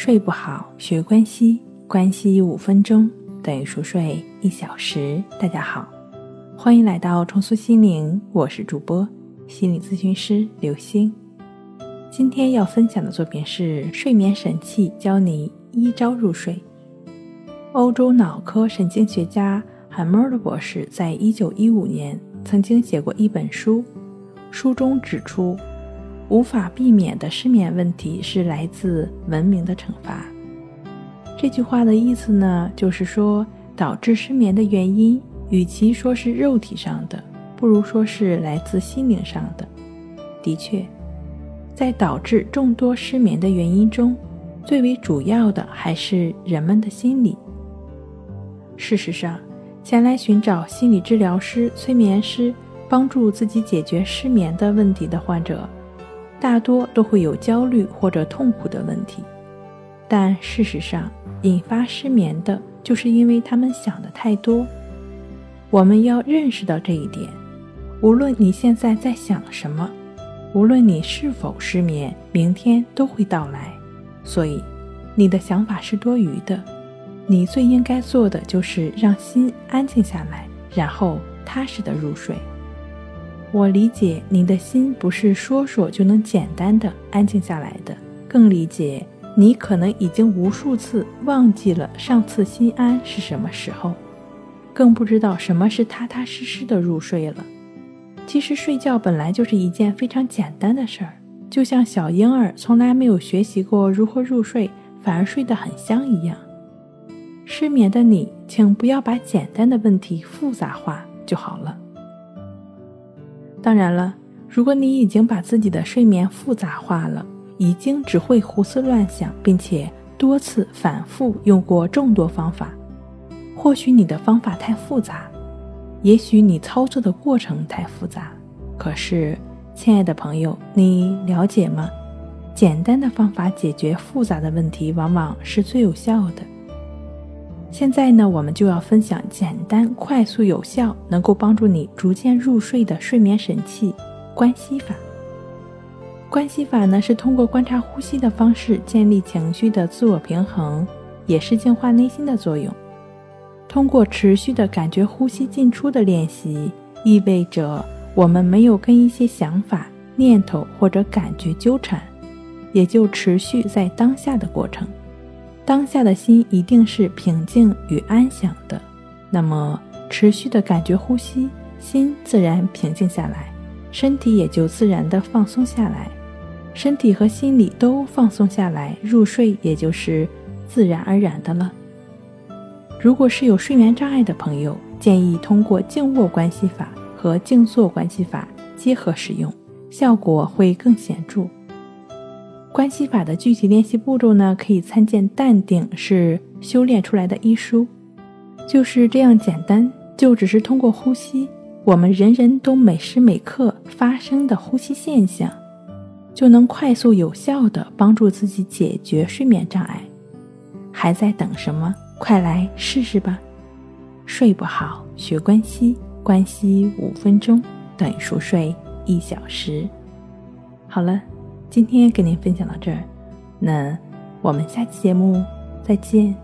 睡不好，学关西，关西五分钟等于熟睡一小时。大家好，欢迎来到重塑心灵，我是主播心理咨询师刘星。今天要分享的作品是《睡眠神器》，教你一招入睡。欧洲脑科神经学家汉默尔博士在一九一五年曾经写过一本书，书中指出。无法避免的失眠问题是来自文明的惩罚。这句话的意思呢，就是说导致失眠的原因，与其说是肉体上的，不如说是来自心灵上的。的确，在导致众多失眠的原因中，最为主要的还是人们的心理。事实上，前来寻找心理治疗师、催眠师帮助自己解决失眠的问题的患者。大多都会有焦虑或者痛苦的问题，但事实上，引发失眠的就是因为他们想的太多。我们要认识到这一点。无论你现在在想什么，无论你是否失眠，明天都会到来。所以，你的想法是多余的。你最应该做的就是让心安静下来，然后踏实的入睡。我理解你的心不是说说就能简单的安静下来的，更理解你可能已经无数次忘记了上次心安是什么时候，更不知道什么是踏踏实实的入睡了。其实睡觉本来就是一件非常简单的事儿，就像小婴儿从来没有学习过如何入睡，反而睡得很香一样。失眠的你，请不要把简单的问题复杂化就好了。当然了，如果你已经把自己的睡眠复杂化了，已经只会胡思乱想，并且多次反复用过众多方法，或许你的方法太复杂，也许你操作的过程太复杂。可是，亲爱的朋友，你了解吗？简单的方法解决复杂的问题，往往是最有效的。现在呢，我们就要分享简单、快速、有效，能够帮助你逐渐入睡的睡眠神器——关系法。关系法呢，是通过观察呼吸的方式建立情绪的自我平衡，也是净化内心的作用。通过持续的感觉呼吸进出的练习，意味着我们没有跟一些想法、念头或者感觉纠缠，也就持续在当下的过程。当下的心一定是平静与安详的，那么持续的感觉呼吸，心自然平静下来，身体也就自然的放松下来，身体和心理都放松下来，入睡也就是自然而然的了。如果是有睡眠障碍的朋友，建议通过静卧关系法和静坐关系法结合使用，效果会更显著。关系法的具体练习步骤呢，可以参见《淡定是修炼出来的》一书，就是这样简单，就只是通过呼吸，我们人人都每时每刻发生的呼吸现象，就能快速有效的帮助自己解决睡眠障碍。还在等什么？快来试试吧！睡不好，学关系，关系五分钟等于熟睡一小时。好了。今天跟您分享到这儿，那我们下期节目再见。